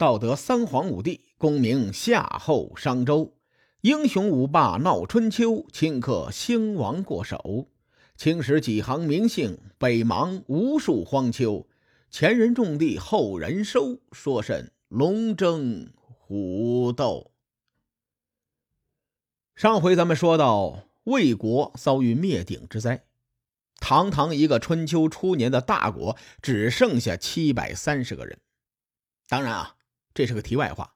道德三皇五帝，功名夏后商周，英雄五霸闹春秋，顷刻兴亡过手。青史几行名姓，北邙无数荒丘。前人种地，后人收，说甚龙争虎斗？上回咱们说到，魏国遭遇灭顶之灾，堂堂一个春秋初年的大国，只剩下七百三十个人。当然啊。这是个题外话，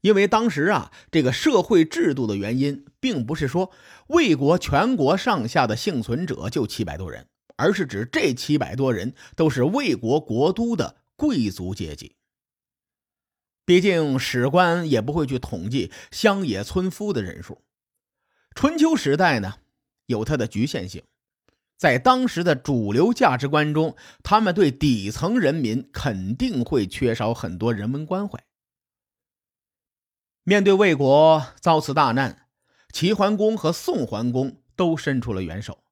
因为当时啊，这个社会制度的原因，并不是说魏国全国上下的幸存者就七百多人，而是指这七百多人都是魏国国都的贵族阶级。毕竟史官也不会去统计乡野村夫的人数。春秋时代呢，有它的局限性。在当时的主流价值观中，他们对底层人民肯定会缺少很多人文关怀。面对魏国遭此大难，齐桓公和宋桓公都伸出了援手，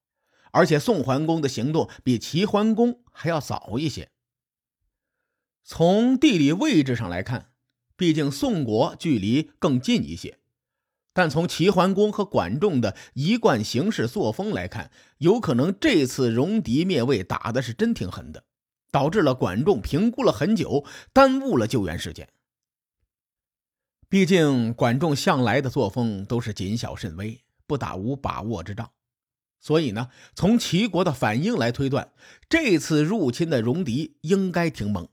而且宋桓公的行动比齐桓公还要早一些。从地理位置上来看，毕竟宋国距离更近一些。但从齐桓公和管仲的一贯行事作风来看，有可能这次戎狄灭魏打的是真挺狠的，导致了管仲评估了很久，耽误了救援时间。毕竟管仲向来的作风都是谨小慎微，不打无把握之仗，所以呢，从齐国的反应来推断，这次入侵的戎狄应该挺猛。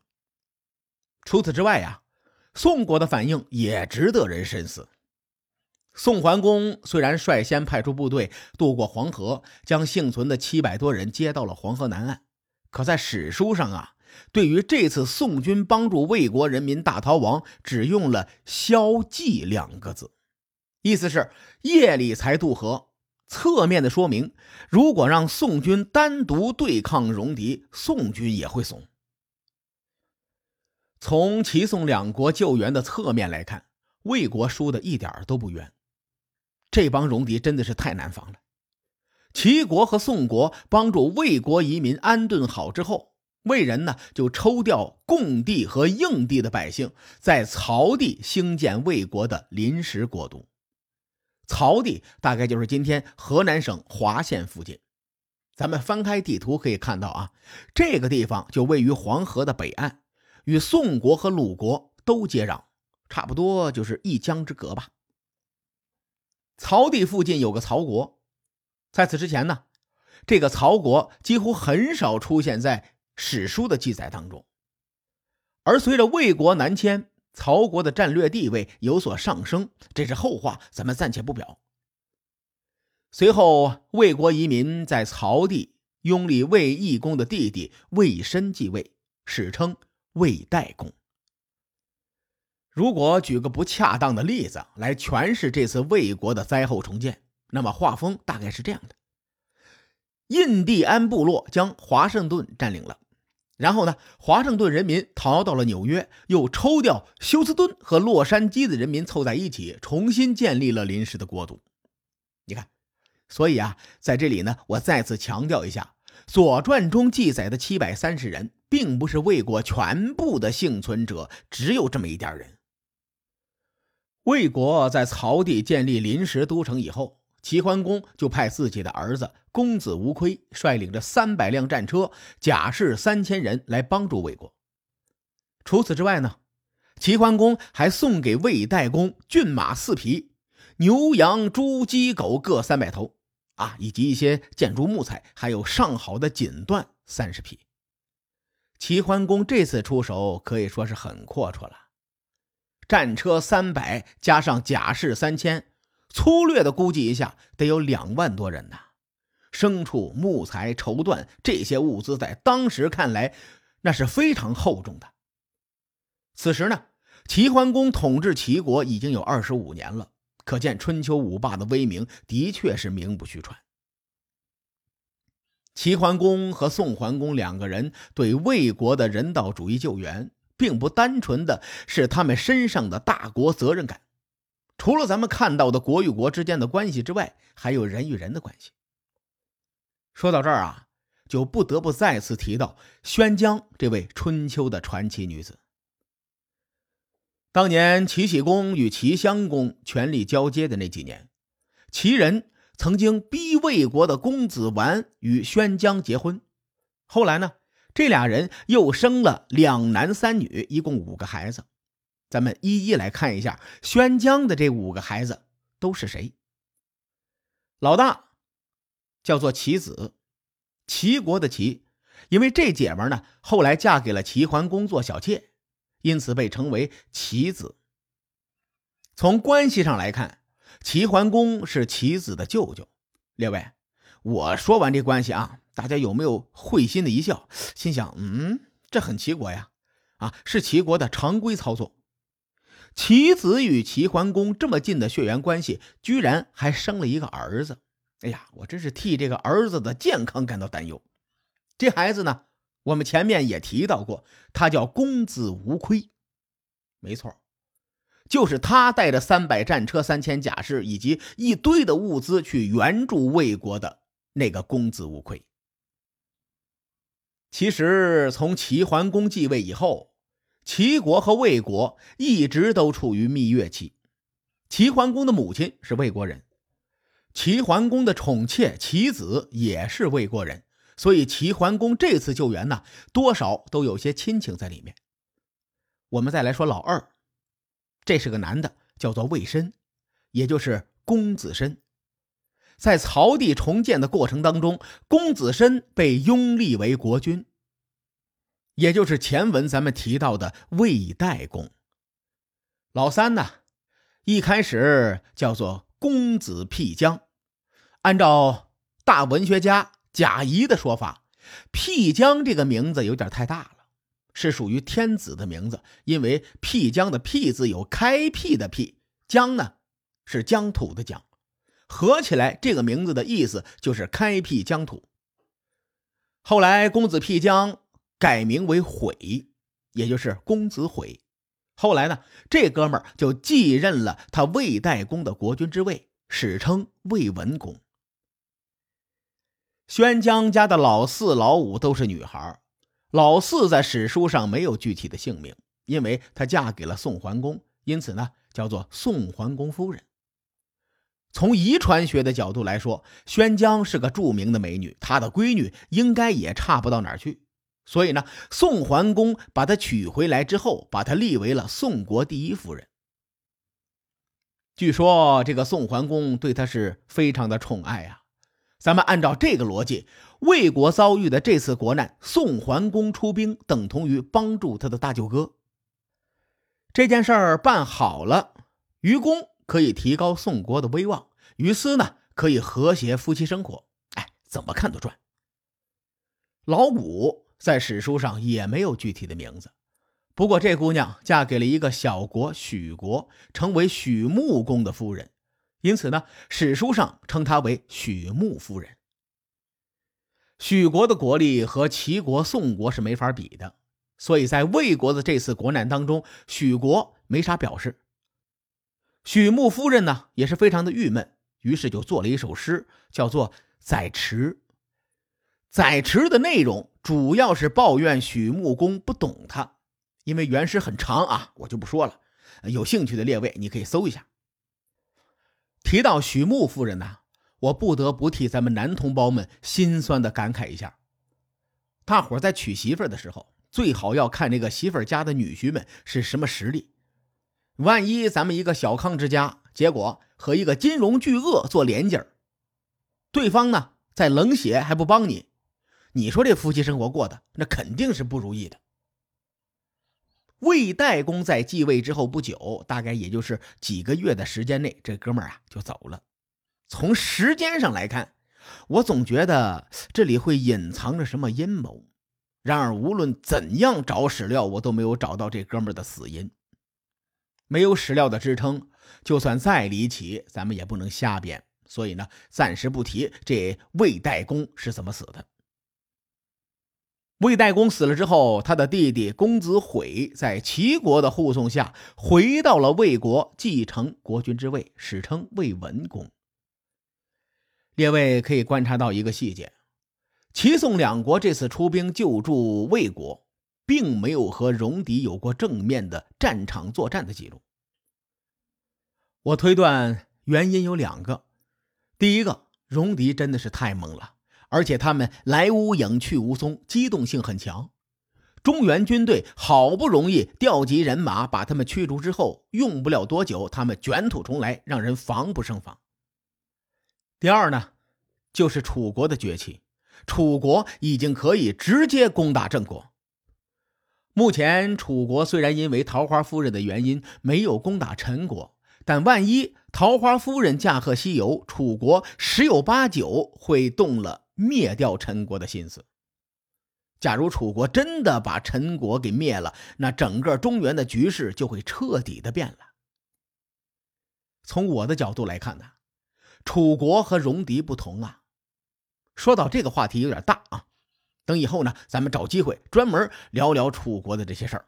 除此之外呀，宋国的反应也值得人深思。宋桓公虽然率先派出部队渡过黄河，将幸存的七百多人接到了黄河南岸，可在史书上啊，对于这次宋军帮助魏国人民大逃亡，只用了“消寂”两个字，意思是夜里才渡河，侧面的说明，如果让宋军单独对抗戎狄，宋军也会怂。从齐宋两国救援的侧面来看，魏国输的一点都不冤。这帮戎狄真的是太难防了。齐国和宋国帮助魏国移民安顿好之后，魏人呢就抽调共地和应地的百姓，在曹地兴建魏国的临时国都。曹地大概就是今天河南省滑县附近。咱们翻开地图可以看到啊，这个地方就位于黄河的北岸，与宋国和鲁国都接壤，差不多就是一江之隔吧。曹地附近有个曹国，在此之前呢，这个曹国几乎很少出现在史书的记载当中。而随着魏国南迁，曹国的战略地位有所上升，这是后话，咱们暂且不表。随后，魏国移民在曹地拥立魏懿公的弟弟魏申继位，史称魏代公。如果举个不恰当的例子来诠释这次魏国的灾后重建，那么画风大概是这样的：印第安部落将华盛顿占领了，然后呢，华盛顿人民逃到了纽约，又抽调休斯敦和洛杉矶的人民凑在一起，重新建立了临时的国度。你看，所以啊，在这里呢，我再次强调一下，《左传》中记载的七百三十人，并不是魏国全部的幸存者，只有这么一点人。魏国在曹地建立临时都城以后，齐桓公就派自己的儿子公子无亏率领着三百辆战车、甲士三千人来帮助魏国。除此之外呢，齐桓公还送给魏代公骏马四匹、牛羊猪鸡狗各三百头，啊，以及一些建筑木材，还有上好的锦缎三十匹。齐桓公这次出手可以说是很阔绰了。战车三百加上甲士三千，粗略的估计一下，得有两万多人呐。牲畜、木材、绸缎这些物资，在当时看来，那是非常厚重的。此时呢，齐桓公统治齐国已经有二十五年了，可见春秋五霸的威名的确是名不虚传。齐桓公和宋桓公两个人对魏国的人道主义救援。并不单纯的是他们身上的大国责任感，除了咱们看到的国与国之间的关系之外，还有人与人的关系。说到这儿啊，就不得不再次提到宣姜这位春秋的传奇女子。当年齐僖公与齐襄公权力交接的那几年，齐人曾经逼魏国的公子完与宣姜结婚。后来呢，这俩人又生了两男三女，一共五个孩子。咱们一一来看一下宣姜的这五个孩子都是谁。老大叫做齐子，齐国的齐，因为这姐们呢后来嫁给了齐桓公做小妾，因此被称为齐子。从关系上来看，齐桓公是齐子的舅舅。列位，我说完这关系啊，大家有没有会心的一笑？心想，嗯，这很齐国呀，啊，是齐国的常规操作。齐子与齐桓公这么近的血缘关系，居然还生了一个儿子。哎呀，我真是替这个儿子的健康感到担忧。这孩子呢，我们前面也提到过，他叫公子无亏。没错，就是他带着三百战车、三千甲士以及一堆的物资去援助魏国的那个公子无亏。其实，从齐桓公继位以后。齐国和魏国一直都处于蜜月期。齐桓公的母亲是魏国人，齐桓公的宠妾齐子也是魏国人，所以齐桓公这次救援呢，多少都有些亲情在里面。我们再来说老二，这是个男的，叫做魏申，也就是公子申。在曹地重建的过程当中，公子申被拥立为国君。也就是前文咱们提到的魏代公，老三呢，一开始叫做公子辟疆。按照大文学家贾谊的说法，辟疆这个名字有点太大了，是属于天子的名字，因为辟疆的辟字有开辟的辟，疆呢是疆土的疆，合起来这个名字的意思就是开辟疆土。后来公子辟疆。改名为悔，也就是公子悔。后来呢，这哥们儿就继任了他魏代公的国君之位，史称魏文公。宣姜家的老四、老五都是女孩，老四在史书上没有具体的姓名，因为她嫁给了宋桓公，因此呢叫做宋桓公夫人。从遗传学的角度来说，宣姜是个著名的美女，她的闺女应该也差不到哪儿去。所以呢，宋桓公把她娶回来之后，把她立为了宋国第一夫人。据说这个宋桓公对她是非常的宠爱啊。咱们按照这个逻辑，魏国遭遇的这次国难，宋桓公出兵等同于帮助他的大舅哥。这件事儿办好了，于公可以提高宋国的威望，于私呢可以和谐夫妻生活。哎，怎么看都赚。老谷。在史书上也没有具体的名字，不过这姑娘嫁给了一个小国许国，成为许穆公的夫人，因此呢，史书上称她为许穆夫人。许国的国力和齐国、宋国是没法比的，所以在魏国的这次国难当中，许国没啥表示。许穆夫人呢也是非常的郁闷，于是就做了一首诗，叫做《载池》。载池的内容主要是抱怨许穆公不懂他，因为原诗很长啊，我就不说了。有兴趣的列位，你可以搜一下。提到许穆夫人呢，我不得不替咱们男同胞们心酸的感慨一下：大伙在娶媳妇的时候，最好要看这个媳妇家的女婿们是什么实力。万一咱们一个小康之家，结果和一个金融巨鳄做连襟儿对方呢在冷血还不帮你。你说这夫妻生活过的那肯定是不如意的。魏代公在继位之后不久，大概也就是几个月的时间内，这哥们儿啊就走了。从时间上来看，我总觉得这里会隐藏着什么阴谋。然而无论怎样找史料，我都没有找到这哥们儿的死因。没有史料的支撑，就算再离奇，咱们也不能瞎编。所以呢，暂时不提这魏代公是怎么死的。魏代公死了之后，他的弟弟公子悔在齐国的护送下回到了魏国，继承国君之位，史称魏文公。列位可以观察到一个细节：齐宋两国这次出兵救助魏国，并没有和戎狄有过正面的战场作战的记录。我推断原因有两个：第一个，戎狄真的是太猛了，而且他们来无影去无踪，机动性很强。中原军队好不容易调集人马把他们驱逐之后，用不了多久，他们卷土重来，让人防不胜防。第二呢，就是楚国的崛起，楚国已经可以直接攻打郑国。目前楚国虽然因为桃花夫人的原因没有攻打陈国，但万一桃花夫人驾鹤西游，楚国十有八九会动了灭掉陈国的心思。假如楚国真的把陈国给灭了，那整个中原的局势就会彻底的变了。从我的角度来看呢，楚国和戎狄不同啊。说到这个话题有点大，等以后呢，咱们找机会专门聊聊楚国的这些事儿。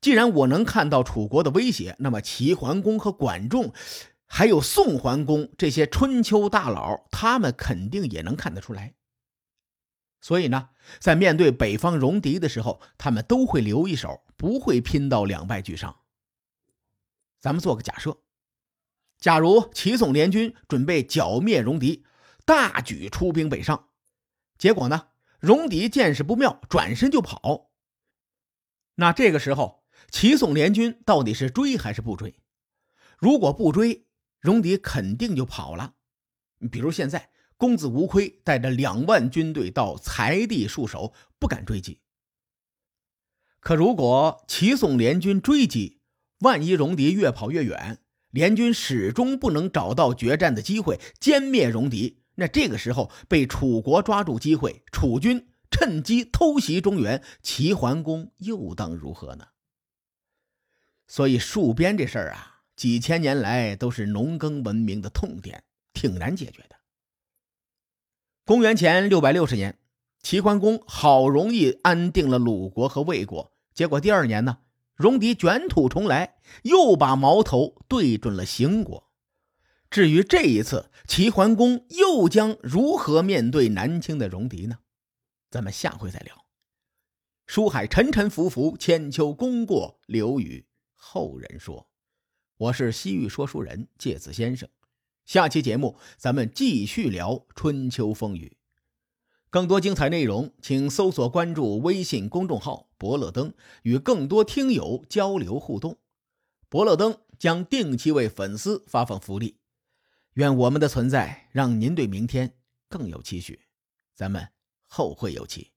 既然我能看到楚国的威胁，那么齐桓公和管仲，还有宋桓公这些春秋大佬，他们肯定也能看得出来。所以呢，在面对北方戎狄的时候，他们都会留一手，不会拼到两败俱伤。咱们做个假设，假如齐宋联军准备剿灭戎狄，大举出兵北上，结果呢，戎狄见势不妙，转身就跑。那这个时候，齐宋联军到底是追还是不追？如果不追，戎狄肯定就跑了。比如现在。公子无亏带着两万军队到财地戍守，不敢追击。可如果齐宋联军追击，万一戎狄越跑越远，联军始终不能找到决战的机会歼灭戎狄，那这个时候被楚国抓住机会，楚军趁机偷袭中原，齐桓公又当如何呢？所以戍边这事儿啊，几千年来都是农耕文明的痛点，挺难解决的。公元前六百六十年，齐桓公好容易安定了鲁国和魏国，结果第二年呢，戎狄卷土重来，又把矛头对准了邢国。至于这一次，齐桓公又将如何面对南侵的戎狄呢？咱们下回再聊。书海沉沉浮浮，千秋功过留与后人说。我是西域说书人介子先生。下期节目，咱们继续聊春秋风雨。更多精彩内容，请搜索关注微信公众号“伯乐灯”，与更多听友交流互动。伯乐灯将定期为粉丝发放福利。愿我们的存在让您对明天更有期许。咱们后会有期。